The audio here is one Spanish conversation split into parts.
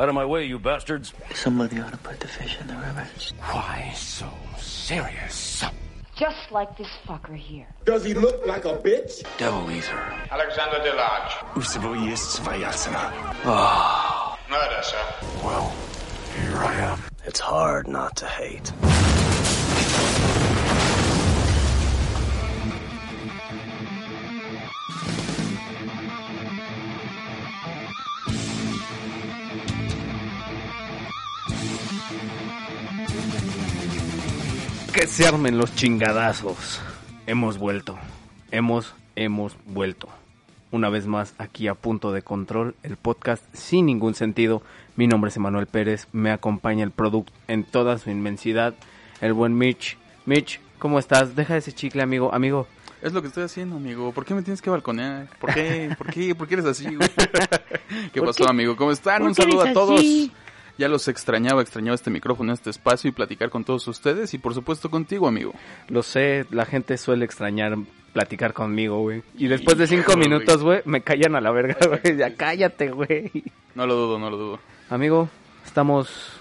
Out of my way, you bastards. Somebody ought to put the fish in the river. Why so serious? Just like this fucker here. Does he look like a bitch? Devil Eater. Alexander Delarge. Usivo jest Svayasana. Ah. Murder, sir. Well, here I am. It's hard not to hate. Que se armen los chingadazos. Hemos vuelto. Hemos, hemos vuelto. Una vez más aquí a punto de control, el podcast sin ningún sentido. Mi nombre es Emanuel Pérez, me acompaña el producto en toda su inmensidad, el buen Mitch. Mitch, ¿cómo estás? Deja ese chicle, amigo. Amigo, Es lo que estoy haciendo, amigo. ¿Por qué me tienes que balconear? ¿Por qué? ¿Por qué? ¿Por qué eres así, güey? ¿Qué pasó, amigo? ¿Cómo están? Un saludo a todos. Ya los extrañaba, extrañaba este micrófono, este espacio y platicar con todos ustedes y por supuesto contigo, amigo. lo sé, la gente suele extrañar platicar conmigo, güey. Y después de cinco Híjole, minutos, güey, me callan a la verga, güey. Ya cállate, güey. No lo dudo, no lo dudo. Amigo, estamos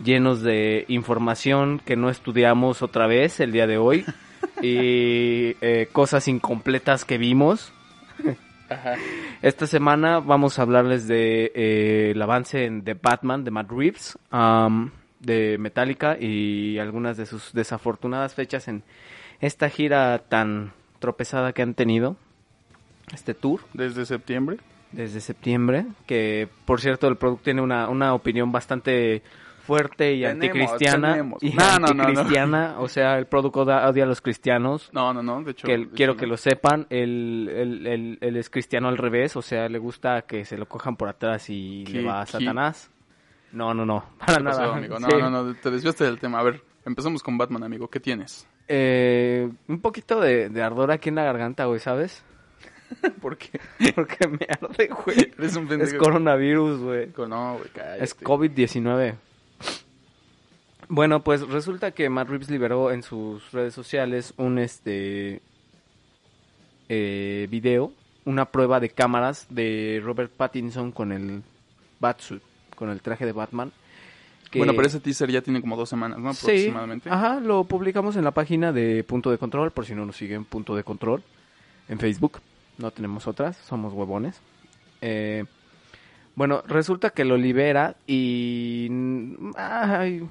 llenos de información que no estudiamos otra vez el día de hoy y eh, cosas incompletas que vimos. Esta semana vamos a hablarles de eh, el avance en The Batman de Matt Reeves, um, de Metallica y algunas de sus desafortunadas fechas en esta gira tan tropezada que han tenido, este tour Desde septiembre. desde septiembre, que por cierto el producto tiene una, una opinión bastante fuerte y Tenemos, anticristiana. tenemos. Y No, no, no, no. anticristiana, o sea, el producto da- odia a los cristianos. No, no, no, de hecho. Que de quiero hecho, que lo sepan, él, él, él- él es cristiano al revés, o sea, le gusta que se lo cojan por atrás y ¿Qué- le va a qué? Satanás. No, no, no, para ¿Qué pasó, nada. amigo? No, Sí. no, no, te desviaste del tema. A ver, empezamos con Batman, amigo. ¿Qué tienes? Eh, un poquito de, de ardor aquí en la garganta, güey, ¿sabes? ¿Por qué? Porque me arde, güey. Eres un Es pendejo. coronavirus, güey. No, güey, cállate. Es COVID-19. Bueno, pues resulta que Matt Reeves liberó en sus redes sociales un este eh, video, una prueba de cámaras de Robert Pattinson con el Batsuit, con el traje de Batman. que- Bueno, pero ese teaser ya tiene como dos semanas, ¿no? Sí, Aproximadamente. ajá, lo publicamos en la página de Punto de Control, por si no nos siguen, Punto de Control, en Facebook. No tenemos otras, somos huevones. Eh, bueno, resulta que lo libera y hay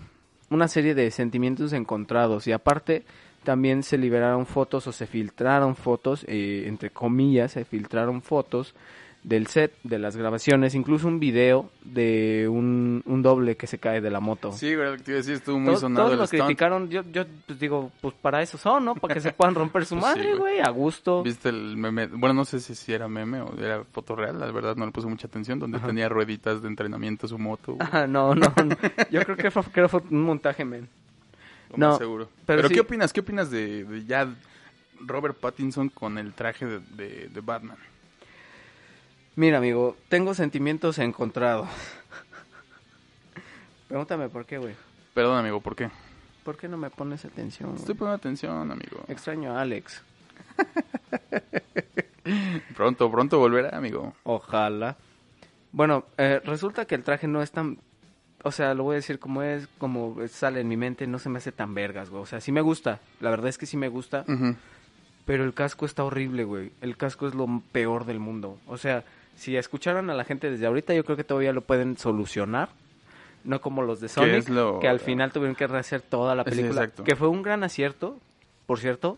una serie de sentimientos encontrados. Y aparte también se liberaron fotos o se filtraron fotos, eh, entre comillas, se filtraron fotos del set, de las grabaciones, incluso un video de un, un doble que se cae de la moto. Sí, güey, lo que te iba a decir, estuvo muy Todos, sonado todos el lo stunt. criticaron, yo, yo pues digo, pues para eso son, ¿no? Para que se puedan romper su Pues madre, güey. güey, a gusto. ¿Viste el meme? Bueno, no sé si, si era meme o era foto real, la verdad no le puse mucha atención, donde tenía rueditas de entrenamiento su moto, Ah, no, no, no. yo creo que fue, un montaje, men. no, seguro. pero Pero, sí. ¿qué opinas? ¿Qué opinas de, de ya Robert Pattinson con el traje de, de- de Batman? Mira, amigo, tengo sentimientos encontrados. Pregúntame por qué, güey. Perdón, amigo, ¿por qué? ¿Por qué no me pones atención? Estoy poniendo atención, amigo. Extraño a Alex. Pronto, pronto volverá, amigo. Ojalá. Bueno, eh, resulta que el traje no es tan... O sea, lo voy a decir como es, como sale en mi mente, no se me hace tan vergas, güey. O sea, sí me gusta. La verdad es que sí me gusta. Pero el casco está horrible, güey. El casco es lo peor del mundo. O sea, si escucharan a la gente desde ahorita, yo creo que todavía lo pueden solucionar. No como los de Sonic, lo- que al final tuvieron que rehacer toda la Sí, película. exacto. que fue un gran acierto, por cierto.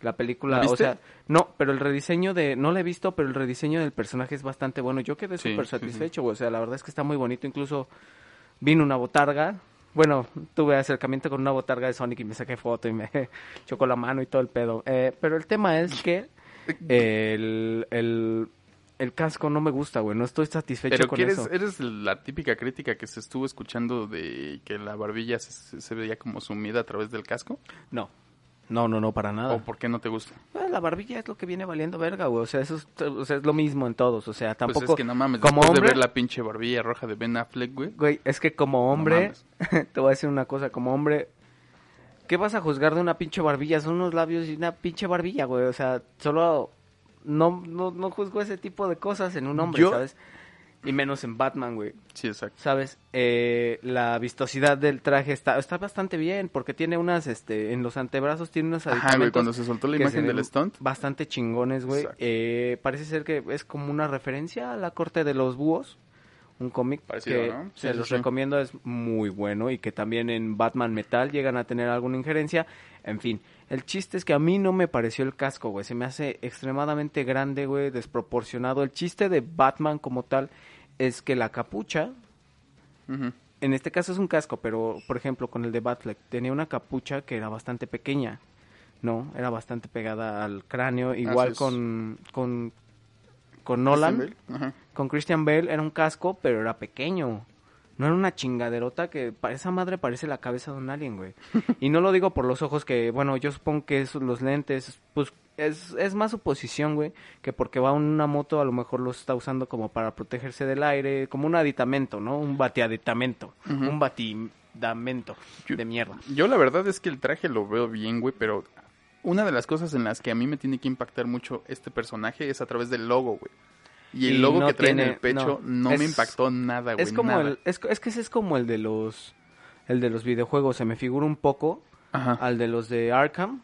La película, ¿La o sea, no, pero el rediseño de, no la he visto, pero el rediseño del personaje es bastante bueno. Yo quedé Sí, súper sí, sí. satisfecho, güey. O sea, la verdad es que está muy bonito. Incluso vino una botarga. Bueno, tuve acercamiento con una botarga de Sonic y me saqué foto y me chocó la mano y todo el pedo. Eh, pero el tema es que el, el, el casco no me gusta, güey. No estoy satisfecho Pero con que eres, eso. eres la típica crítica que se estuvo escuchando de que la barbilla se, se veía como sumida a través del casco. No. No, no, no, para nada. ¿O por qué no te gusta? Eh, La barbilla es lo que viene valiendo verga, güey. O sea, eso es, o sea, es lo mismo en todos. O sea, tampoco. Pues es que no mames, como hombre, de ver la pinche barbilla roja de Ben Affleck, güey. Güey, es que como hombre, te voy a decir una cosa, como hombre, ¿qué vas a juzgar de una pinche barbilla? Son unos labios y una pinche barbilla, güey. O sea, solo no, no, no juzgo ese tipo de cosas en un hombre, Yo- ¿sabes? Y menos en Batman, güey. Sí, exacto. ¿Sabes? Eh, la vistosidad del traje está, está bastante bien porque tiene unas, este, en los antebrazos tiene unos Ajá, güey, cuando se soltó la imagen del stunt. Bastante chingones, güey. Eh, parece ser que es como una referencia a la corte de los búhos. Un cómic que ¿no? Sí, se sí, los sí. recomiendo, es muy bueno y que también en Batman Metal llegan a tener alguna injerencia. En fin, el chiste es que a mí no me pareció el casco, güey. Se me hace extremadamente grande, güey, desproporcionado. El chiste de Batman como tal es que la capucha, en este caso es un casco, pero por ejemplo con el de Batfleck tenía una capucha que era bastante pequeña, ¿no? Era bastante pegada al cráneo, igual con, con, con Nolan, Christian Bale, Ajá. con Christian Bale era un casco, pero era pequeño. No era una chingaderota que pa- esa madre parece la cabeza de un alien, güey. Y no lo digo por los ojos que, bueno, yo supongo que es los lentes, pues es, es más su posición, güey, que porque va en una moto a lo mejor los está usando como para protegerse del aire, como un aditamento, ¿no? Un batiaditamento, un batidamento de mierda. Yo la verdad es que el traje lo veo bien, güey, pero una de las cosas en las que a mí me tiene que impactar mucho este personaje es a través del logo, güey. Y el logo no que trae en tiene- el pecho no, no, me impactó nada, güey. Es como nada. el, es, es que ese es como el de los, el de los videojuegos, se me figura un poco Ajá. al de los de Arkham,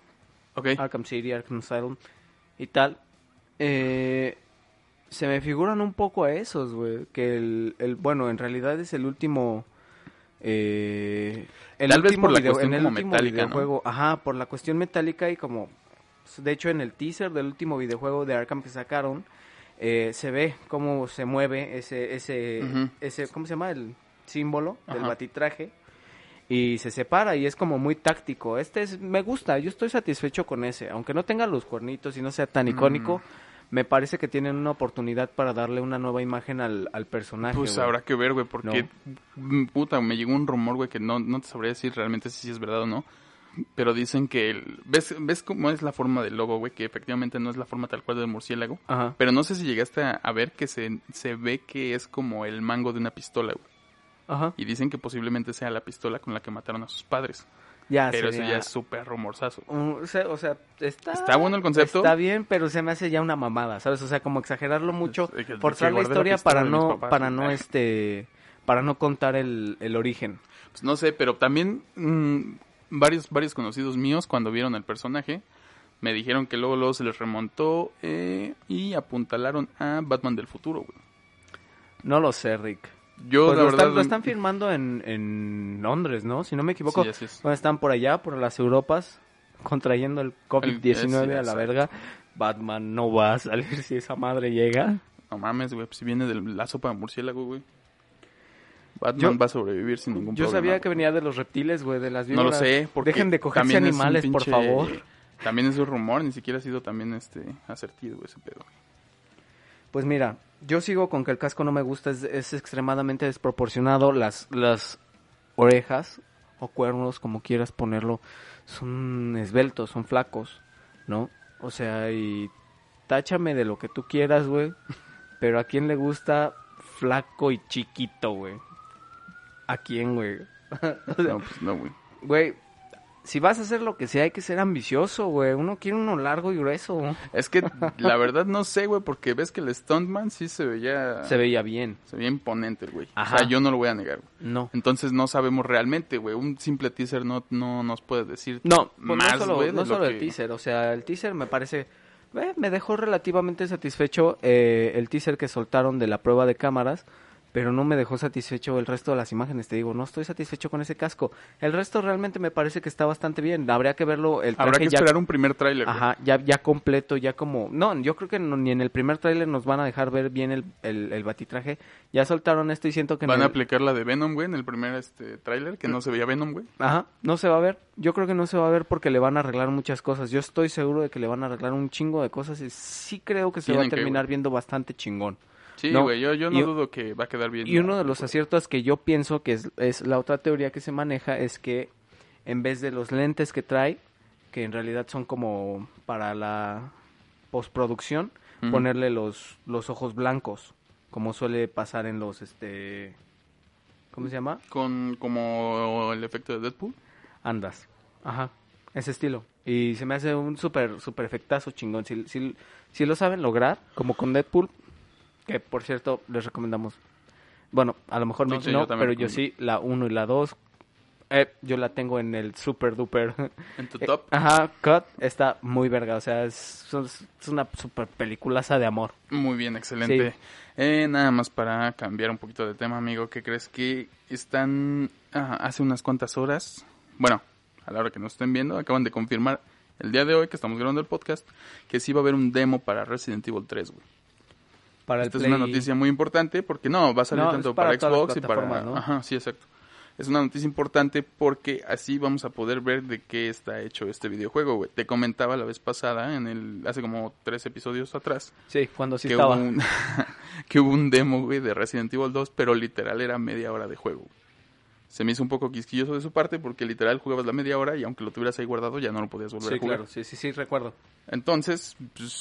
Ok. Arkham City, Arkham Asylum y tal. Eh, se me figuran un poco a esos, güey. Que el, el, bueno, en realidad es el último. Eh, el Tal vez último por la video- cuestión en el como último metálica, ¿no? videojuego. Ajá, por la cuestión metálica y como. De hecho, en el teaser del último videojuego de Arkham que sacaron, eh, se ve cómo se mueve ese, ese, ese, ¿cómo se llama? El símbolo del Ajá. batitraje y se separa y es como muy táctico. Este es, me gusta, yo estoy satisfecho con ese, aunque no tenga los cuernitos y no sea tan icónico, me parece que tienen una oportunidad para darle una nueva imagen al, al personaje. Pues habrá que ver, güey, porque, mm, puta, me llegó un rumor, güey, que no, no te sabría decir realmente si es verdad o no. Pero dicen que, el- ¿ves, ¿ves cómo es la forma del logo, güey? Que efectivamente no es la forma tal cual del murciélago. Ajá. Pero no sé si llegaste a, a ver que se, se ve que es como el mango de una pistola, güey. Ajá. Y dicen que posiblemente sea la pistola con la que mataron a sus padres. Ya Pero eso ya es súper rumorzazo. o sea, o sea, está... Está bueno el concepto. Está bien, pero se me hace ya una mamada, ¿sabes? O sea, como exagerarlo mucho, Es- que- forzar la historia para no, papás, para no, este, para no contar el, el origen. Pues no sé, pero también mm, varios, varios conocidos míos cuando vieron el personaje me dijeron que luego, luego se les remontó eh, y apuntalaron a Batman del futuro, güey. No lo sé, Rick. Yo, Pues la lo, verdad... están, lo están firmando en, en Londres, ¿no? Si no me equivoco. Sí, así es. Bueno, están por allá, por las Europas, contrayendo el COVID-19 sí, a la verga. Batman no va a salir si esa madre llega. No mames, güey, pues si viene de la sopa de murciélago, güey. Batman Yo- va a sobrevivir sin ningún Yo problema. sabía güey. que venía de los reptiles, güey, de las No lo víboras. sé, porque Dejen de cogerse animales, por favor. También es un rumor, ni siquiera ha sido también este asertido güey, ese pedo. Pues mira, yo sigo con que el casco no me gusta, es, es extremadamente desproporcionado. Las, las orejas o cuernos, como quieras ponerlo, son esbeltos, son flacos, ¿no? O sea, y táchame de lo que tú quieras, güey. Pero a quién le gusta flaco y chiquito, güey. ¿A quién, güey? O sea, No, pues no, güey. Güey, si vas a hacer lo que sea, hay que ser ambicioso, güey. Uno quiere uno largo y grueso. Es que la verdad no sé, güey, porque ves que el Stuntman sí se veía... Se veía bien. Se veía imponente, el güey. Ajá. O sea, yo no lo voy a negar, güey. No. Entonces no sabemos realmente, güey. Un simple teaser no, no nos puede decir No, pues más, no solo, güey, no solo el teaser, o sea, el teaser me parece, eh, me dejó relativamente satisfecho eh, el teaser que soltaron de la prueba de cámaras, pero no me dejó satisfecho el resto de las imágenes, te digo, no estoy satisfecho con ese casco. El resto realmente me parece que está bastante bien, habría que verlo, el Habrá traje que ya, esperar un primer tráiler, ajá, ya, ya completo, ya como, no, yo creo que no- ni en el primer tráiler nos van a dejar ver bien el, el, el batitraje, ya soltaron esto y siento que Van a el- aplicar la de Venom, güey, en el primer este tráiler, que no se veía Venom, güey. Ajá, no se va a ver. Yo creo que no se va a ver porque le van a arreglar muchas cosas. Yo estoy seguro de que le van a arreglar un chingo de cosas y sí creo que se va a que, terminar viendo bastante chingón. Sí, No, güey, yo, yo no y- dudo que va a quedar bien. Y uno de los aciertos que yo pienso que es, es la otra teoría que se maneja es que en vez de los lentes que trae, que en realidad son como para la postproducción, ponerle los, los ojos blancos, como suele pasar en los, este, ¿cómo se llama? Con como el efecto de Deadpool. Andas. Ajá. Ese estilo. Y se me hace un súper, súper efectazo chingón. Si, si, si lo saben lograr, como con Deadpool, Que por cierto, les recomendamos. Bueno, a lo mejor No, Mitch sí, no, yo pero yo sí, la 1 y la 2. Eh, yo la tengo en el super duper. En tu Eh, top. Ajá, Cut está muy verga. O sea, es, es una super peliculaza de amor. Muy bien, excelente. Sí. Eh, nada más para cambiar un poquito de tema, amigo. ¿Qué crees que están ah, hace unas cuantas horas? Bueno, a la hora que nos estén viendo, acaban de confirmar el día de hoy que estamos grabando el podcast que sí va a haber un demo para Resident Evil 3, güey. Para Esta el es una noticia muy importante porque no, va a salir No, tanto para Xbox y para... ¿no? Ajá, sí, exacto. Es una noticia importante porque así vamos a poder ver de qué está hecho este videojuego, güey. Te comentaba la vez pasada, en el hace como tres episodios atrás, Sí, cuando sí que, estaba. Hubo un, que hubo un demo, güey, de Resident Evil 2, pero literal era media hora de juego. Se me hizo un poco quisquilloso de su parte porque literal jugabas la media hora y aunque lo tuvieras ahí guardado ya no lo podías volver Sí, a jugar. claro, sí, sí, sí, recuerdo. Entonces, pues,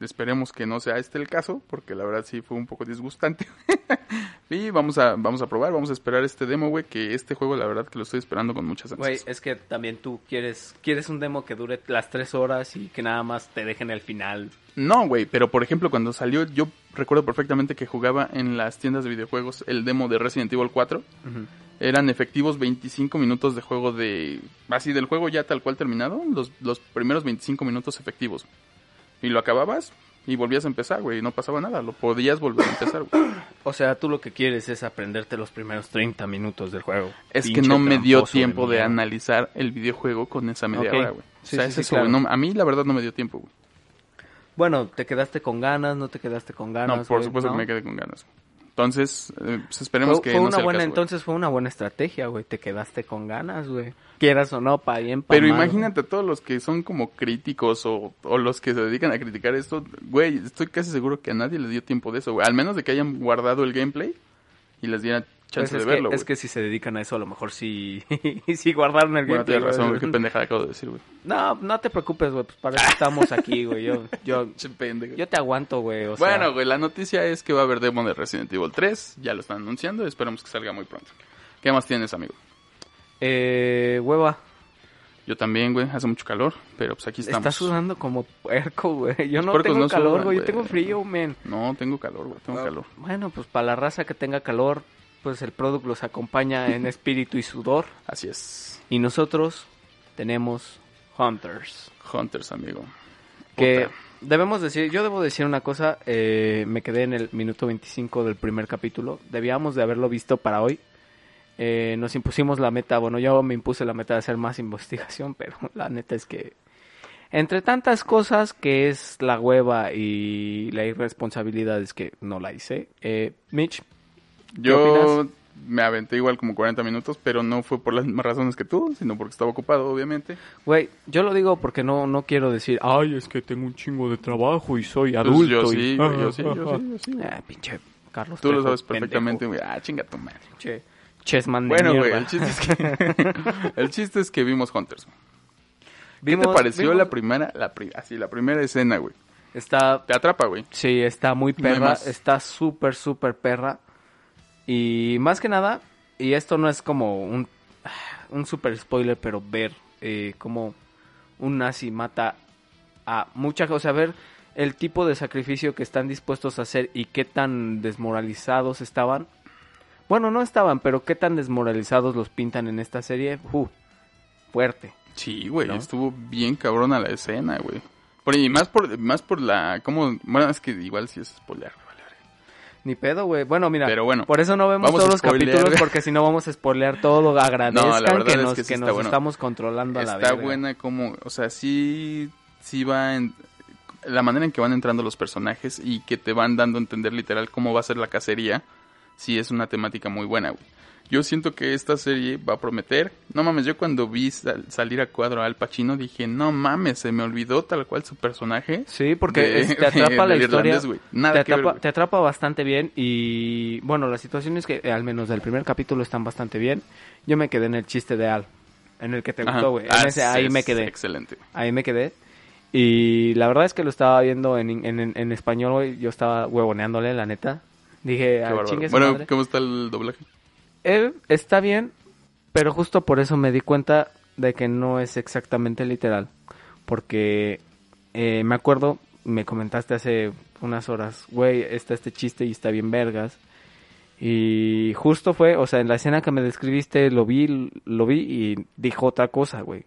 esperemos que no sea este el caso, porque la verdad sí fue un poco disgustante. y vamos a, vamos a probar, vamos a esperar este demo, güey, que este juego la verdad que lo estoy esperando con muchas Güey, ansias. es que también tú quieres quieres un demo que dure las tres horas y que nada más te dejen el final. No, güey, pero por ejemplo cuando salió, yo recuerdo perfectamente que jugaba en las tiendas de videojuegos el demo de Resident Evil 4. Eran efectivos 25 minutos de juego de... Así del juego ya tal cual terminado, los, los primeros 25 minutos efectivos. Y lo acababas y volvías a empezar, güey, y no pasaba nada, lo podías volver a empezar, güey. O sea, tú lo que quieres es aprenderte los primeros 30 minutos del juego. Es que no me dio tiempo de, analizar el videojuego con esa media hora, güey. O sea, sí, es sí, eso, claro. no- a mí la verdad no me dio tiempo, güey. Bueno, ¿te quedaste con ganas? ¿No te quedaste con ganas? No, por supuesto ¿No? que me quedé con ganas. Entonces, eh, pues esperemos Fue, que fue no una sea el buena, caso, güey. entonces fue una buena estrategia, güey. Te quedaste con ganas, güey. Quieras o no, pa' bien, pa' Pero mal, imagínate a todos los que son como críticos o, o los que se dedican a criticar esto, güey, estoy casi seguro que a nadie le dio tiempo de eso, güey. Al menos de que hayan guardado el gameplay y les Pues chance es, de verlo, que, es que si se dedican a eso, a lo mejor sí, sí guardaron el Bueno, gameplay, tienes razón, güey. qué pendejada acabo de decir, güey. No, no te preocupes, güey. Pues para eso estamos aquí, güey. Yo, yo, yo te aguanto, güey. O sea, Bueno, güey, la noticia es que va a haber demo de Resident Evil 3, ya lo están anunciando, esperamos que salga muy pronto. ¿Qué más tienes, amigo? eh, hueva. Yo también, güey, hace mucho calor, pero pues aquí estamos. Estás sudando como puerco, güey. Yo no tengo no calor, sudan, güey. Yo tengo frío, men. No, tengo calor, güey, tengo calor. Bueno, pues para la raza que tenga calor, pues el product los acompaña en espíritu y sudor. Así es. Y nosotros tenemos Hunters. Hunters, amigo. Que Puta. debemos decir, yo debo decir una cosa, eh, me quedé en el minuto 25 del primer capítulo. Debíamos de haberlo visto para hoy. Eh, nos impusimos la meta, bueno, yo me impuse la meta de hacer más investigación, pero la neta es que entre tantas cosas que es la hueva y la irresponsabilidad es que no la hice. Eh, Mitch, Yo me aventé igual como 40 minutos, pero no fue por las mismas razones que tú, sino porque estaba ocupado, obviamente. güey, yo lo digo porque no, no quiero decir, ay, es que tengo un chingo de trabajo y soy Pues adulto. yo y- sí, yo sí, yo sí, yo sí, güey. Ah, pinche Carlos. Tú lo sabes perfectamente, güey. Ah, chinga tu madre. Che, chessman de Bueno, güey, el chiste es que el chiste es que vimos Hunters. ¿Qué Vimos- te pareció vimos- la primera la pri- así la primera escena, güey? Está, Te atrapa, güey. sí, está muy perra, está súper, súper perra. Y más que nada, y esto no es como un, un super spoiler, pero ver eh, cómo un nazi mata a mucha cosa, o sea, ver el tipo de sacrificio que están dispuestos a hacer y qué tan desmoralizados estaban. Bueno, no estaban, pero qué tan desmoralizados los pintan en esta serie. Uh, fuerte. Sí, güey, ¿No? estuvo bien cabrona la escena, güey. Por, y más por más por la como bueno, es que igual sí es spoiler. Ni pedo, güey. Bueno, mira, Pero bueno, por eso no vemos todos los capítulos porque si no vamos a spoilear todo. Agradezcan No, que es nos, que sí que está nos bueno. estamos controlando a la Está verga. buena como, o sea, sí, sí va en la manera en que van entrando los personajes y que te van dando a entender literal cómo va a ser la cacería, sí es una temática muy buena, güey. Yo siento que esta serie va a prometer. No mames, yo cuando vi sal- salir a cuadro a Al Pacino dije, no mames, se me olvidó tal cual su personaje. Sí, porque de- es- te atrapa la del historia. Nada te, ver, atrapa, güey. te atrapa bastante bien y bueno, las situaciones que eh, al menos del primer capítulo están bastante bien. Yo me quedé en el chiste de Al, en el que te Ajá. gustó, güey. Ah, ahí es me quedé. Excelente. Ahí me quedé. Y la verdad es que lo estaba viendo en, en, en- en español, güey. Yo estaba huevoneándole, la neta. Dije, Qué "Ah, bárbaro. chingue su Bueno, madre". ¿cómo está el doblaje? Eh, está bien, pero justo por eso me di cuenta de que no es exactamente literal. Porque eh, me acuerdo, me comentaste hace unas horas, güey, está este chiste y está bien vergas. Y justo fue, o sea, en la escena que me describiste lo vi, lo vi y dijo otra cosa, güey.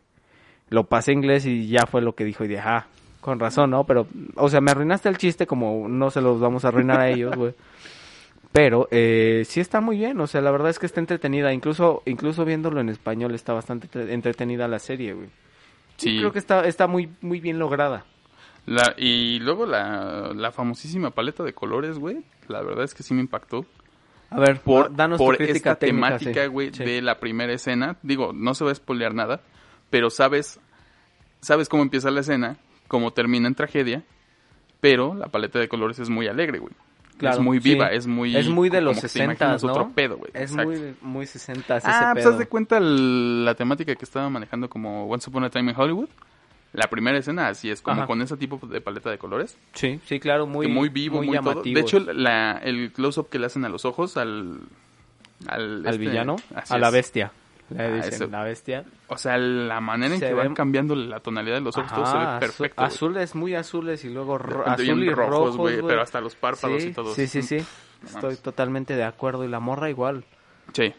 Lo pasé inglés y ya fue lo que dijo y dije, ah, con razón, ¿no? Pero, o sea, me arruinaste el chiste como no se los vamos a arruinar a ellos, güey. Pero eh, sí está muy bien, o sea, la verdad es que está entretenida. Incluso, incluso viéndolo en español está bastante entre- entretenida la serie, güey. Sí. Creo que está, está muy, muy bien lograda. La, y luego la, la famosísima paleta de colores, güey. La verdad es que sí me impactó. A ver, Por, danos por tu crítica esta técnica, temática, güey, Sí. de la primera escena. Digo, no se va a spoilear nada, pero sabes, sabes cómo empieza la escena, cómo termina en tragedia, pero la paleta de colores es muy alegre, güey. Claro, es muy sí. viva, es muy... Es muy de los que te 60, imaginas ¿no? otro pedo, güey. Es Exacto. muy, muy 60 ese Ah, pues haz de cuenta el- la temática que estaba manejando como Once Upon a Time in Hollywood. La primera escena así es, como Ajá. con ese tipo de paleta de colores. Sí, sí, claro, muy, que muy vivo, muy, todo. llamativo. De hecho, la, el close-up que le hacen a los ojos al... Al, al este, villano, a la es. Bestia. Le Ah, la bestia. O sea, la manera en Se que ve- van cambiando la tonalidad de los ojos, todo se ve perfecto. azul- azules, muy azules y luego ro- azul y rojos, güey, pero hasta los párpados sí, y todo. Sí, sí, sí. No Estoy totalmente de acuerdo. Y la morra igual. Sí.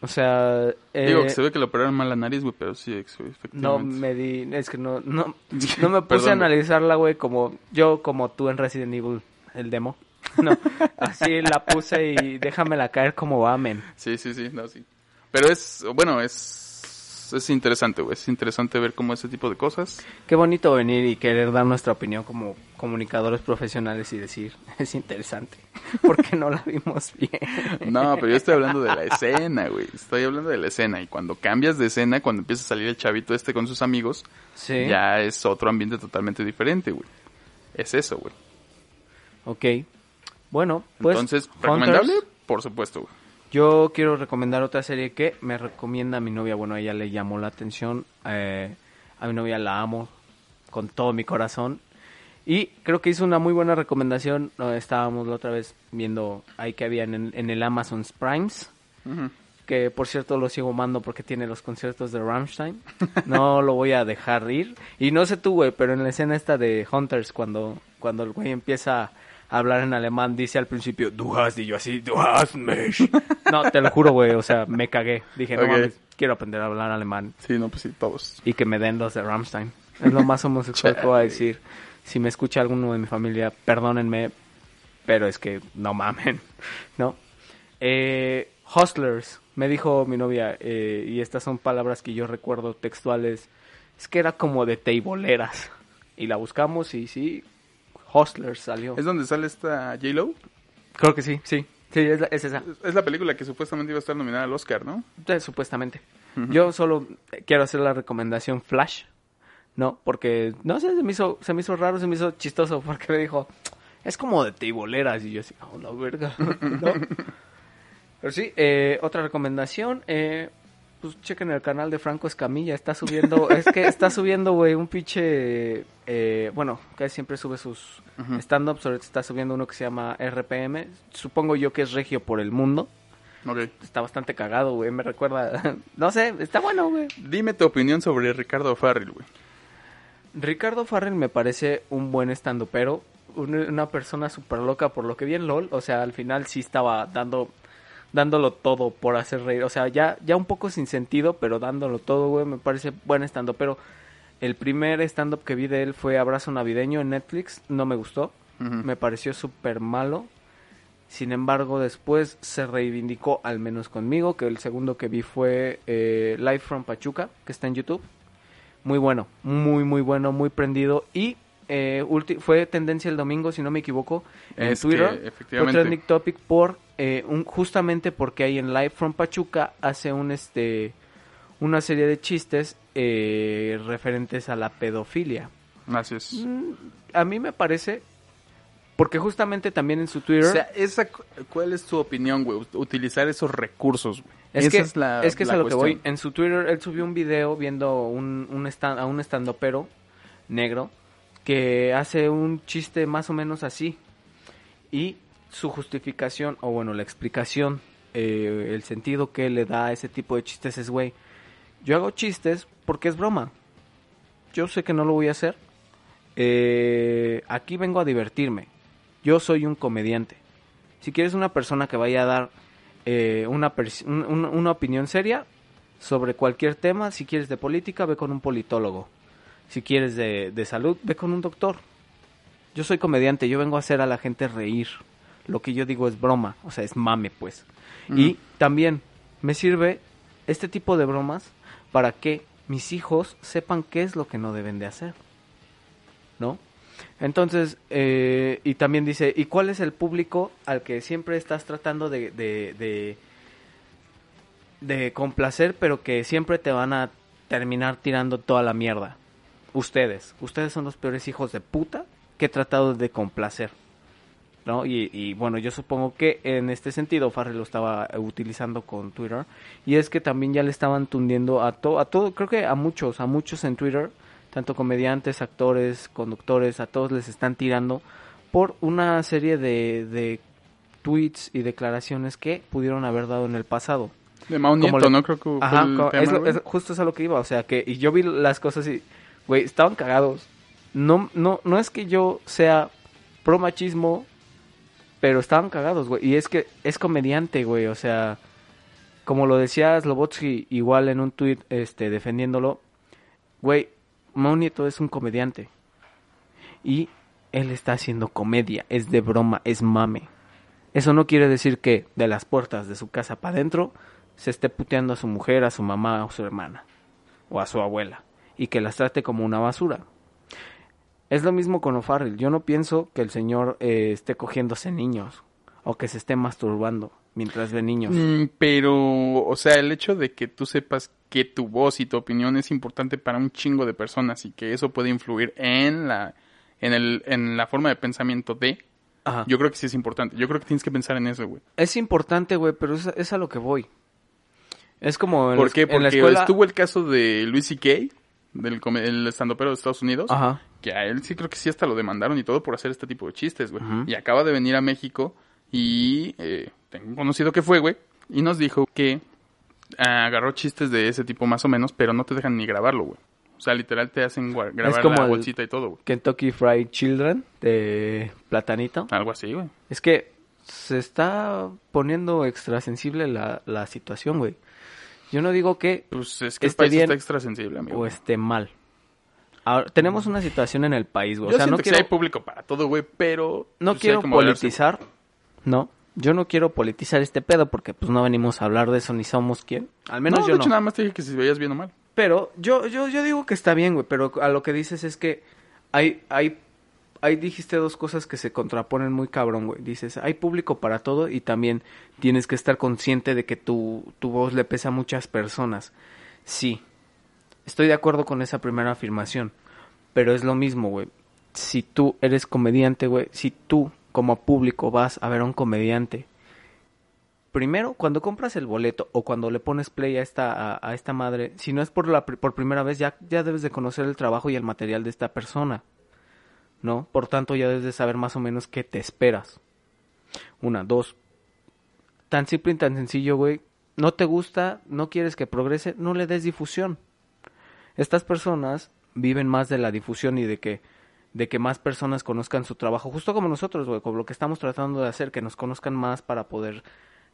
O sea, eh, Digo que se ve que le operaron mal la nariz, güey, pero sí, ex- no efectivamente. me di, es que no, no, no me puse a analizarla, güey, como yo, como tú en Resident Evil, el demo. No, así la puse y déjamela caer como va, men. Sí, sí, sí, no, sí. Pero es, bueno, es, es interesante, güey. Es interesante ver cómo ese tipo de cosas. Qué bonito venir y querer dar nuestra opinión como comunicadores profesionales y decir, es interesante, porque no la vimos bien. No, pero yo estoy hablando de la escena, güey. Estoy hablando de la escena. Y cuando cambias de escena, cuando empieza a salir el chavito este con sus amigos, Sí. ya es otro ambiente totalmente diferente, güey. Es eso, güey. Ok. Bueno, pues. Entonces, Hunters, ¿recomendable? Por supuesto, güey. Yo quiero recomendar otra serie que me recomienda mi novia. Bueno, a ella le llamó la atención. eh, a mi novia la amo con todo mi corazón. Y creo que hizo una muy buena recomendación. No, estábamos la otra vez viendo ahí que había en, en el Amazon Primes. Que por cierto lo sigo amando porque tiene los conciertos de Rammstein. No lo voy a dejar ir. Y no sé tú, güey, pero en la escena esta de Hunters, cuando, cuando el güey empieza a hablar en alemán, dice al principio, du hast, y yo así, du hast mich. No, te lo juro, güey, o sea, me cagué. Dije, no mames, quiero aprender a hablar alemán. Sí, no, pues sí, todos. Y que me den los de Rammstein. Es lo más homosexual que voy a decir. Si me escucha alguno de mi familia, perdónenme, pero es que no mamen, ¿no? Eh, Hustlers, me dijo mi novia, eh, y estas son palabras que yo recuerdo textuales, es que era como de teiboleras. Y la buscamos y sí, Hustlers salió. ¿Es donde sale esta J-Lo? Creo que sí, sí. Sí, es, la- es esa. Es la película que supuestamente iba a estar nominada al Oscar, ¿no? Eh, Supuestamente. Yo solo quiero hacer la recomendación Flash. No, porque, no sé, se me hizo, se me hizo raro, se me hizo chistoso, porque me dijo, es como de tiboleras, y yo así, oh, la verga, ¿no? Pero sí, eh, otra recomendación, eh, pues chequen el canal de Franco Escamilla, está subiendo, es que está subiendo, güey, un pinche, eh, bueno, que siempre sube sus stand-ups, ahorita está subiendo uno que se llama RPM, supongo yo que es Regio por el Mundo, Ok. está bastante cagado, güey, me recuerda, no sé, está bueno, güey. Dime tu opinión sobre Ricardo Farrell, güey. Ricardo Farrell me parece un buen estando, pero una persona súper loca por lo que vi en LOL, o sea, al final sí estaba dando dándolo todo por hacer reír, o sea, ya ya un poco sin sentido, pero dándolo todo, güey, me parece buen estando, pero el primer stand up que vi de él fue Abrazo Navideño en Netflix, no me gustó, me pareció súper malo. Sin embargo, después se reivindicó, al menos conmigo, que el segundo que vi fue eh, Live from Pachuca, que está en YouTube. Muy bueno, muy, muy bueno, muy prendido. Y eh, fue tendencia el domingo, si no me equivoco, en Es que, Twitter. Fue efectivamente. trending topic por, eh, un, justamente porque ahí en Live from Pachuca hace un, este, una serie de chistes eh, referentes a la pedofilia. Así es. Mm, A mí me parece, porque justamente también en su Twitter... O sea, esa, ¿cuál es tu opinión, güey? Utilizar esos recursos, güey. Es Esa que, es la es que es a lo que voy. En su Twitter, él subió un video viendo un, un stand, a un estandopero negro que hace un chiste más o menos así. Y su justificación, o bueno, la explicación, eh, el sentido que le da a ese tipo de chistes es, güey, yo hago chistes porque es broma. Yo sé que no lo voy a hacer. eh, aquí vengo a divertirme. Yo soy un comediante. Si quieres una persona que vaya a dar eh, una, una opinión seria sobre cualquier tema, si quieres de política, ve con un politólogo. Si quieres de, de salud, ve con un doctor. Yo soy comediante, yo vengo a hacer a la gente reír. Lo que yo digo es broma, o sea, es mame, pues. Y también me sirve este tipo de bromas para que mis hijos sepan qué es lo que no deben de hacer. ¿No? Entonces, eh, y también dice, ¿y cuál es el público al que siempre estás tratando de, de, de, de complacer, pero que siempre te van a terminar tirando toda la mierda? Ustedes. Ustedes son los peores hijos de puta que he tratado de complacer. ¿no? Y, y, bueno, yo supongo que en este sentido Farrell lo estaba utilizando con Twitter. Y es que también ya le estaban tundiendo a todo, a todo, creo que a muchos, a muchos en Twitter, tanto comediantes, actores, conductores, a todos les están tirando por una serie de, de tweets y declaraciones que pudieron haber dado en el pasado. De Mao Como Nieto, le- ¿no? Creo que fue Ajá, el co- tema, es lo- güey. es- justo es a lo que iba, o sea, que y yo vi las cosas y, güey, estaban cagados. No, no, no es que yo sea pro machismo, pero estaban cagados, güey. Y es que es comediante, güey, o sea, como lo decía Slobotsky igual en un tweet este, defendiéndolo, güey, Mau Nieto es un comediante. Y él está haciendo comedia, es de broma, es mame. Eso no quiere decir que de las puertas de su casa para adentro se esté puteando a su mujer, a su mamá a su hermana o a su abuela y que las trate como una basura. Es lo mismo con O'Farrell. Yo no pienso que el señor eh, esté cogiéndose niños o que se esté masturbando mientras ve niños. Mm, pero, o sea, el hecho de que tú sepas que tu voz y tu opinión es importante para un chingo de personas y que eso puede influir en la, en el, en la forma de pensamiento de, Ajá. yo creo que sí es importante. Yo creo que tienes que pensar en eso, güey. Es importante, güey, pero es, es a lo que voy. Es como en, ¿Por qué? en la Porque escuela... estuvo el caso de Luis C.K., del el estandopero de Estados Unidos, Ajá. que a él sí creo que sí hasta lo demandaron y todo por hacer este tipo de chistes, güey. Y acaba de venir a México y eh, tengo un conocido que fue, güey, y nos dijo que agarró chistes de ese tipo más o menos, pero no te dejan ni grabarlo, güey. O sea, literal te hacen grabar como la bolsita y todo, güey. Kentucky Fried Children de Platanito. Algo así, güey. Es que se está poniendo extrasensible la, la situación, güey. Yo no digo que Pues es que el Esté país bien está extra sensible, amigo. o esté mal. Ahora, tenemos una situación en el país, güey. Yo O sea, siento no que sí quiero, hay público para todo, güey, pero... no pues, hay quiero que moderarse, politizar. No, yo no quiero politizar este pedo porque pues no venimos a hablar de eso ni somos quién. Al menos No, yo de hecho no. nada más te dije que si veías bien o mal. Pero yo, yo, yo digo que está bien, güey. Pero a lo que dices es que hay, hay, ahí dijiste dos cosas que se contraponen muy cabrón, güey. Dices, hay público para todo y también tienes que estar consciente de que tu, tu voz le pesa a muchas personas. Sí, estoy de acuerdo con esa primera afirmación. Pero es lo mismo, güey. Si tú eres comediante, güey, si tú como público vas a ver a un comediante, primero, cuando compras el boleto o cuando le pones play a esta, a, a esta madre, si no es por, la, por primera vez, ya, ya debes de conocer el trabajo y el material de esta persona. ¿No? Por tanto, ya debes de saber más o menos qué te esperas. Una, dos. Tan simple y tan sencillo, güey. No te gusta, no quieres que progrese, no le des difusión. Estas personas viven más de la difusión y de que de que más personas conozcan su trabajo, justo como nosotros, güey, con lo que estamos tratando de hacer, que nos conozcan más para poder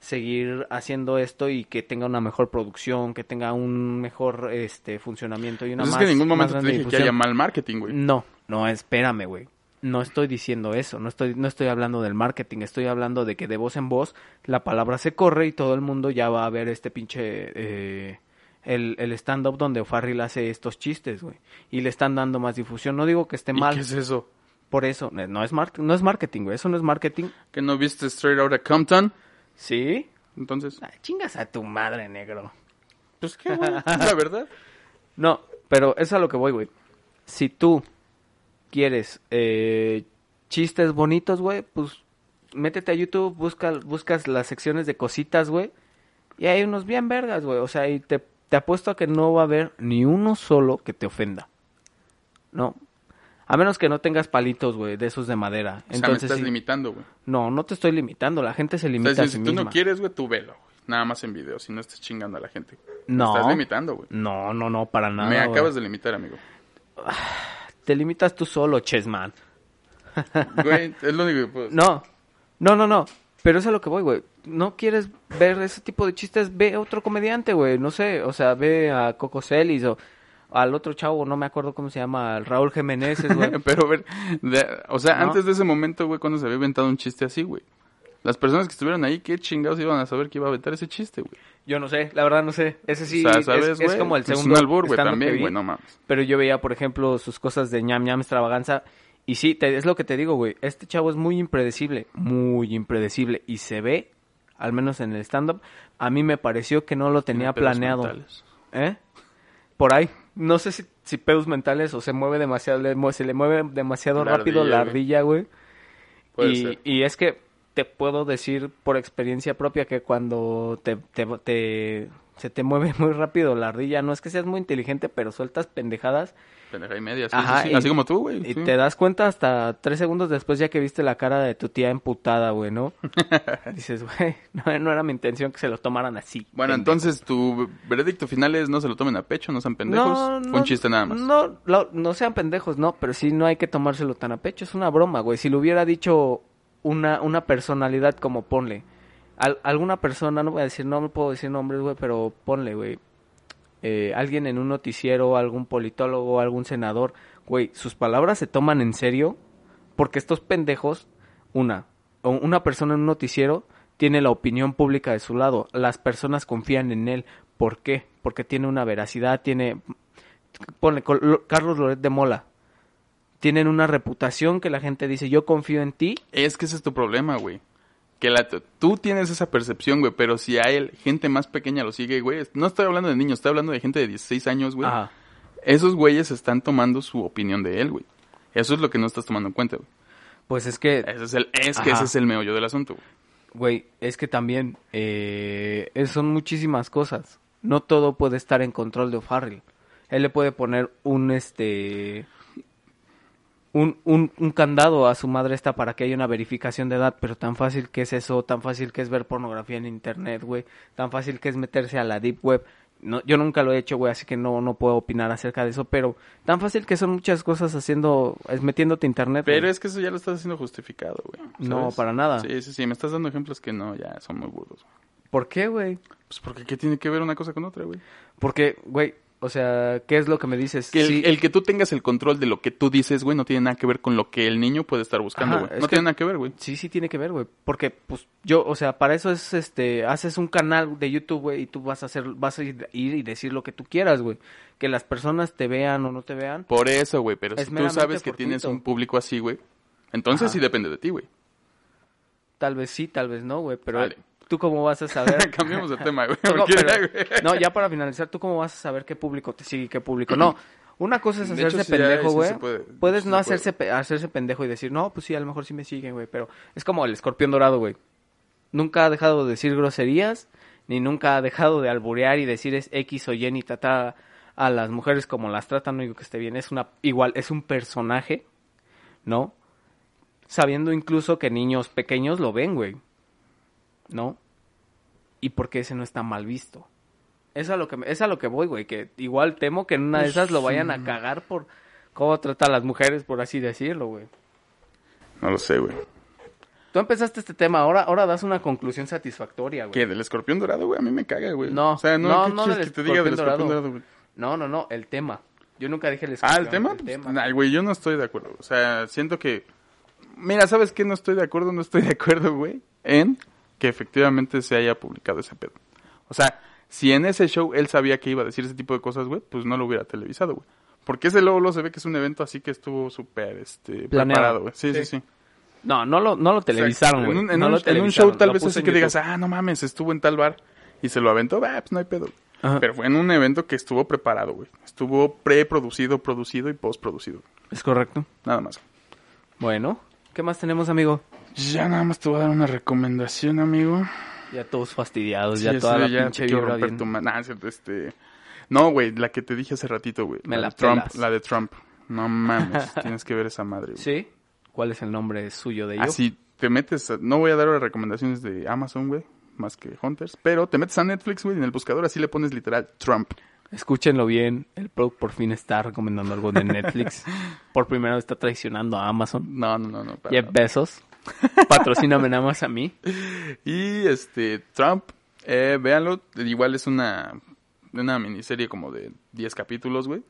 seguir haciendo esto y que tenga una mejor producción, que tenga un mejor este funcionamiento y una Pues es más que en ningún momento te dije que haya mal marketing, güey. No, no, espérame, güey. No estoy diciendo eso, no estoy, no estoy hablando del marketing, estoy hablando de que de voz en voz la palabra se corre y todo el mundo ya va a ver este pinche, eh, el, el stand-up donde O'Farrill hace estos chistes, güey. Y le están dando más difusión. No digo que esté ¿Y mal, qué es eso? por eso, eh, no es, mar- no es marketing, güey, eso no es marketing. ¿Que no viste Straight Outta Compton? ¿Sí? Entonces, Ay, chingas a tu madre, negro. pues qué, güey, la verdad. No, pero es a lo que voy, güey. Si tú quieres eh, chistes bonitos, güey, pues métete a YouTube, busca, buscas las secciones de cositas, güey. Y hay unos bien vergas, güey. O sea, y te, te apuesto a que no va a haber ni uno solo que te ofenda. No. A menos que no tengas palitos, güey, de esos de madera. O sea, me Entonces, estás sí. limitando, güey. No, no te estoy limitando. La gente se O limita sea, a si, sí si tú no quieres, güey, tú velo, güey. Nada más en video, si no estés chingando a la gente. Me No. estás limitando, güey. No, no, no, para nada. Me acabas de limitar, amigo. te limitas tú solo, Chessman. Güey, es lo único que puedo... No, no, no, no. Pero es a lo que voy, güey. No quieres ver ese tipo de chistes, ve a otro comediante, güey. No sé, o sea, ve a Coco Celis o al otro chavo, no me acuerdo cómo se llama, al Raúl Jiménez, güey. Pero, a ver, de- o sea, No. antes de ese momento, güey, cuando se había inventado un chiste así, güey. Las personas que estuvieron ahí, qué chingados iban a saber que iba a aventar ese chiste, güey. Yo no sé, la verdad no sé. Ese sí o sea, es- ¿sabes, es, como el Es segundo un albur, güey, también, güey, no mames. Pero yo veía, por ejemplo, sus cosas de ñam ñam extravaganza. Y sí, te- es lo que te digo, güey. Este chavo es muy impredecible. Muy impredecible. Y se ve, al menos en el stand-up, a mí me pareció que no lo tenía planeado. mentales. ¿Eh? Por ahí. No sé si, si pedos mentales o se mueve demasiado, se le mueve demasiado La rápido ardilla, la ardilla, güey. Y, y es que te puedo decir por experiencia propia que cuando te, te, te- se te mueve muy rápido la ardilla, no es que seas muy inteligente, pero sueltas pendejadas Pendeja y media, sí, Ajá, sí, sí. y- Así como tú, güey. y sí. te das cuenta hasta tres segundos después ya que viste la cara de tu tía emputada, güey, ¿no? Dices, güey, no, no era mi intención que se lo tomaran así. Bueno, pendejo". entonces tu veredicto final es no se lo tomen a pecho, no sean pendejos. No, Fue no, un chiste nada más. No, no sean pendejos, no, pero sí no hay que tomárselo tan a pecho, es una broma, güey. Si lo hubiera dicho una, una personalidad como ponle, al- alguna persona, no voy a decir, no me puedo decir nombres, güey, pero ponle, güey. eh, alguien en un noticiero, algún politólogo, algún senador, güey, sus palabras se toman en serio porque estos pendejos, una, una persona en un noticiero tiene la opinión pública de su lado, las personas confían en él, ¿por qué? Porque tiene una veracidad, tiene, ponle, Carlos Loret de Mola, tienen una reputación que la gente dice, yo confío en ti, Es que ese es tu problema, güey. Que la, tú tienes esa percepción, güey, pero si a él, gente más pequeña lo sigue, güey. No estoy hablando de niños, estoy hablando de gente de 16 años, güey. Ajá. Esos güeyes están tomando su opinión de él, güey. Eso es lo que no estás tomando en cuenta, güey. pues es que Ese es el, es que ese es el meollo del asunto, güey. Güey, es que también eh, son muchísimas cosas. No todo puede estar en control de O'Farrell. Él le puede poner un este un, un, un candado a su madre esta para que haya una verificación de edad, pero tan fácil que es eso, tan fácil que es ver pornografía en internet, güey, tan fácil que es meterse a la deep web. No, yo nunca lo he hecho, güey, así que no, no puedo opinar acerca de eso, pero tan fácil que son muchas cosas haciendo, es metiéndote a internet. Pero es que eso ya lo estás haciendo justificado, güey. No, para nada. Sí, sí, sí. Me estás dando ejemplos que no, ya son muy burdos. ¿Por qué, güey? Pues porque ¿qué tiene que ver una cosa con otra, güey? Porque, güey, o sea, ¿qué es lo que me dices? Que el, Sí, el que tú tengas el control de lo que tú dices, güey, no tiene nada que ver con lo que el niño puede estar buscando, Ajá, güey. es No que- tiene nada que ver, güey. sí, sí tiene que ver, güey. Porque, pues, yo, o sea, para eso es, este, haces un canal de YouTube, güey, y tú vas a hacer, vas a ir, ir y decir lo que tú quieras, güey. Que las personas te vean o no te vean. Por eso, güey. Pero Es si tú sabes que tienes un público así, güey, entonces Ajá. sí depende de ti, güey. Tal vez sí, tal vez no, güey. Pero, Vale. ¿Tú cómo vas a saber? Cambiamos de tema, güey. No, pero- ya, güey. no, ya para finalizar, ¿tú cómo vas a saber qué público te sigue y qué público no? Una cosa es hecho, hacerse pendejo, güey. puede. Puedes no puede. hacerse, hacerse pendejo y decir, no, pues sí, a lo mejor sí me siguen, güey. Pero es como el escorpión dorado, güey. Nunca ha dejado de decir groserías, ni nunca ha dejado de alburear y decir es X o Y, ni trata a las mujeres como las tratan, no digo que esté bien. Es una, igual, es un personaje, ¿no? Sabiendo incluso que niños pequeños lo ven, güey. ¿No? Y porque ese no está mal visto. Es a lo que, es a lo que voy, güey, que igual temo que en una de esas lo vayan a cagar por cómo trata a las mujeres, por así decirlo, güey. No lo sé, güey. Tú empezaste este tema, ahora, ahora das una conclusión satisfactoria, güey. ¿Qué? ¿Del escorpión dorado, güey? A mí me caga, güey. No, o sea, no, no, ¿qué no quieres del que te diga del escorpión dorado. dorado, güey? No, no, no, el tema. Yo nunca dije el Ah, escorpión, ¿el tema? El Pues, tema. Ay, güey, yo no estoy de acuerdo. O sea, siento que... Mira, ¿sabes qué? No estoy de acuerdo, no estoy de acuerdo, güey, en que efectivamente se haya publicado ese pedo. O sea, si en ese show él sabía que iba a decir ese tipo de cosas, güey, pues no lo hubiera televisado, güey. Porque ese luego, luego se ve que es un evento así que estuvo súper, este, Planeado. preparado, güey. Sí, sí, sí. No, no lo, no lo televisaron, güey. En un, en No un- lo en un televisaron, show tal lo vez así que digas, ah, no mames, estuvo en tal bar y se lo aventó, ah, pues no hay pedo. Ajá. Pero fue en un evento que estuvo preparado, güey. Estuvo preproducido, producido y postproducido. Es correcto. Nada más. Bueno, ¿qué más tenemos, amigo? Ya nada más te voy a dar una recomendación, amigo. Ya todos fastidiados, Sí, ya toda la ya pinche vibra bien. tu nah, este... No, güey, la que te dije hace ratito, güey. Me la, la de Trump, pelas. la de Trump. No mames, tienes que ver esa madre, güey. ¿Sí? ¿Cuál es el nombre suyo de ellos? Así te metes, a- no voy a dar ahora recomendaciones de Amazon, güey, más que Hunters, pero te metes a Netflix, güey, en el buscador así le pones literal Trump. Escúchenlo bien. El Pro por fin está recomendando algo de Netflix. por primera vez está traicionando a Amazon. No, no, no, no. Jeff. Bezos. Patrocíname nada más a mí. Y este, Trump, eh, véanlo, igual es una, una miniserie como de 10 capítulos, güey.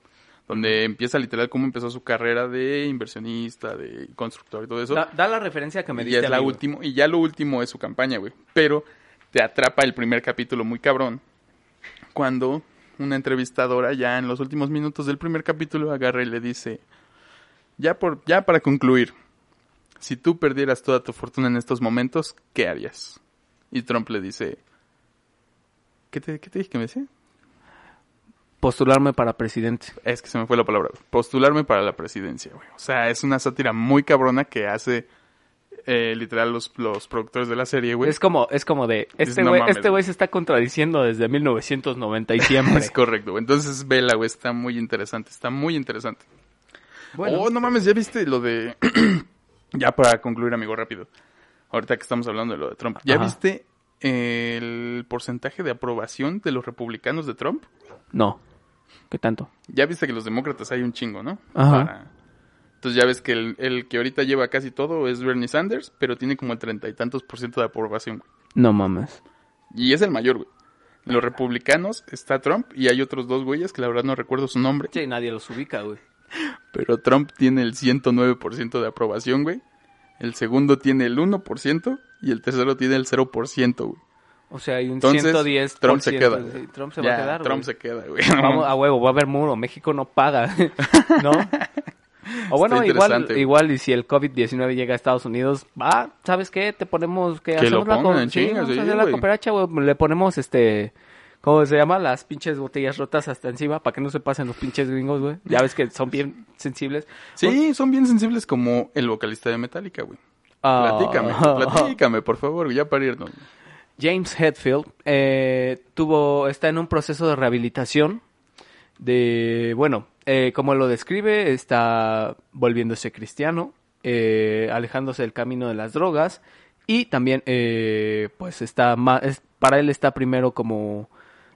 Donde empieza literal cómo empezó su carrera de inversionista, de constructor y todo eso. Da, da la referencia que me y diste ya es la último, y ya lo último es su campaña, güey. Pero te atrapa el primer capítulo muy cabrón. Cuando una entrevistadora ya en los últimos minutos del primer capítulo agarra y le dice, ya por, ya para concluir, si tú perdieras toda tu fortuna en estos momentos, ¿qué harías? Y Trump le dice, ¿qué te, qué te dije que me decía? Postularme para presidente. Es que se me fue la palabra. Postularme para la presidencia, güey. O sea, es una sátira muy cabrona que hace eh, literal los, los productores de la serie, güey. Es como, es como de, este güey este güey. se está contradiciendo desde 1990 y siempre. Es correcto, güey. Entonces, vela, güey. Está muy interesante. Está muy interesante. Bueno. Oh, no mames, ya viste lo de... ya para concluir, amigo, rápido. Ahorita que estamos hablando de lo de Trump. ¿Ya Ajá. viste el porcentaje de aprobación de los republicanos de Trump? No. ¿Qué tanto? Ya viste que los demócratas hay un chingo, ¿no? Ajá. Para- Entonces ya ves que el, el que ahorita lleva casi todo es Bernie Sanders, pero tiene como el treinta y tantos por ciento de aprobación. güey. No mames. Y es el mayor, güey. Los republicanos está Trump y hay otros dos güeyes que la verdad no recuerdo su nombre. Sí, nadie los ubica, güey. Pero Trump tiene el 109% de aprobación, güey. El segundo tiene el 1% y el tercero tiene el 0%, güey. O sea, hay un Entonces, 110 Trump se queda. Trump se Ya, va a quedar, Trump güey. se queda, güey. Vamos a huevo, va a haber muro. México no paga, ¿no? O bueno, igual, igual y si el COVID-19 llega a Estados Unidos, va, ¿sabes qué? Te ponemos que, Que lo hacemos la, pongan co- en sí, chinga, vamos a sí, hacer la cooperacha, güey. Le ponemos este, ¿cómo se llama? Las pinches botellas rotas hasta encima para que no se pasen los pinches gringos, güey. Ya ves que son bien sensibles. Sí, son bien sensibles como el vocalista de Metallica, güey. Ah. Platícame, platícame, por favor, ya para irnos. James Hetfield eh, tuvo, está en un proceso de rehabilitación de, bueno, eh, como lo describe, está volviéndose cristiano, eh, alejándose del camino de las drogas y también, eh, pues está es, para él está primero como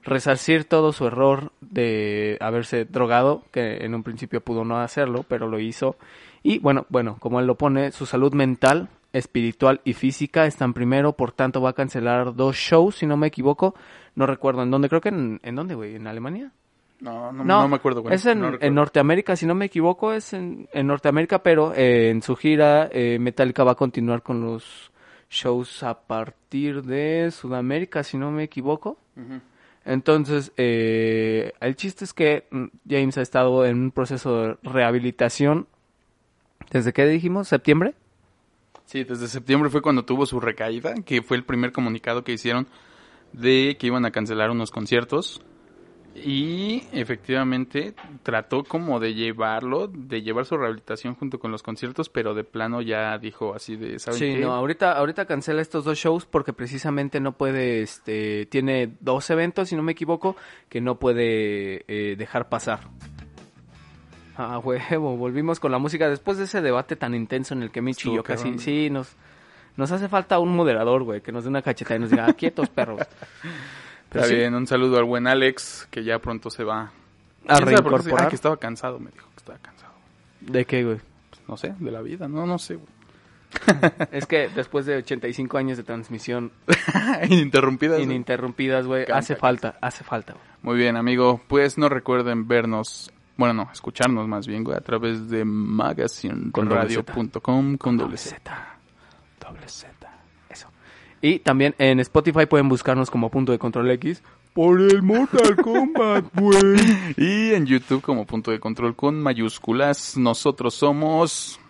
resarcir todo su error de haberse drogado, que en un principio pudo no hacerlo, pero lo hizo. Y bueno, bueno, como él lo pone, su salud mental, espiritual y física están primero, por tanto va a cancelar dos shows, si no me equivoco. No recuerdo en dónde, creo que en, ¿en dónde, güey, en Alemania. No, no, no me acuerdo, güey. Es en, No en. Norteamérica, si no me equivoco, es en, en Norteamérica, pero eh, en su gira eh, Metallica va a continuar con los shows a partir de Sudamérica, si no me equivoco. Entonces, eh, el chiste es que mm, James ha estado en un proceso de rehabilitación. ¿Desde qué dijimos? ¿Septiembre? Sí, desde septiembre fue cuando tuvo su recaída, que fue el primer comunicado que hicieron de que iban a cancelar unos conciertos. Y efectivamente trató como de llevarlo, de llevar su rehabilitación junto con los conciertos, pero de plano ya dijo así de, ¿saben Sí, qué? no, ahorita, ahorita cancela estos dos shows porque precisamente no puede, este, tiene dos eventos, si no me equivoco, que no puede eh, dejar pasar. Ah, huevo, volvimos con la música después de ese debate tan intenso en el que Michi y yo casi, sí, nos, nos hace falta un moderador, güey, que nos dé una cachetada y nos diga, "Ah, quietos, perros. Está sí, bien, un saludo al buen Alex, que ya pronto se va. a ¿Quién sabe por qué se- reincorporar. Ah, que estaba cansado, me dijo que estaba cansado. ¿De qué, güey? No sé, de la vida, no, no sé. güey. Es que después de 85 años de transmisión Ininterrumpidas. ininterrumpidas, güey, hace falta, hace falta, güey. Muy bien, amigo. Pues no recuerden vernos, bueno, no, escucharnos más bien, güey, a través de magazineradio.com con doble Z. Z. Doble Z. Y también en Spotify pueden buscarnos como punto de control X. Por el Mortal Kombat, güey. Y en YouTube como punto de control con mayúsculas. Nosotros somos...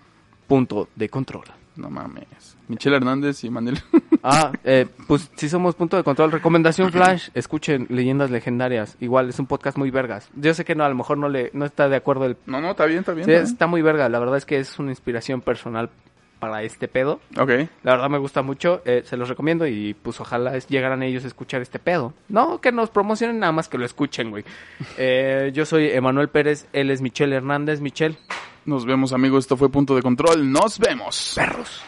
Punto de control. No mames. Michelle Hernández y Manuel. Ah, eh, pues si somos punto de control. Recomendación Flash, escuchen Leyendas Legendarias. Igual es un podcast muy vergas. Yo sé que no, a lo mejor no le no está de acuerdo el... no, no, está bien, está bien. Sí, está bien. está muy verga. La verdad es que es una inspiración personal para este pedo. Ok. La verdad me gusta mucho, eh, se los recomiendo y pues ojalá es- llegaran ellos a escuchar este pedo. No, que nos promocionen nada más que lo escuchen, güey. Eh, yo soy Emanuel Pérez, él es Michelle Hernández. Michelle. Nos vemos, amigos. Esto fue Punto de Control. Nos vemos. Perros.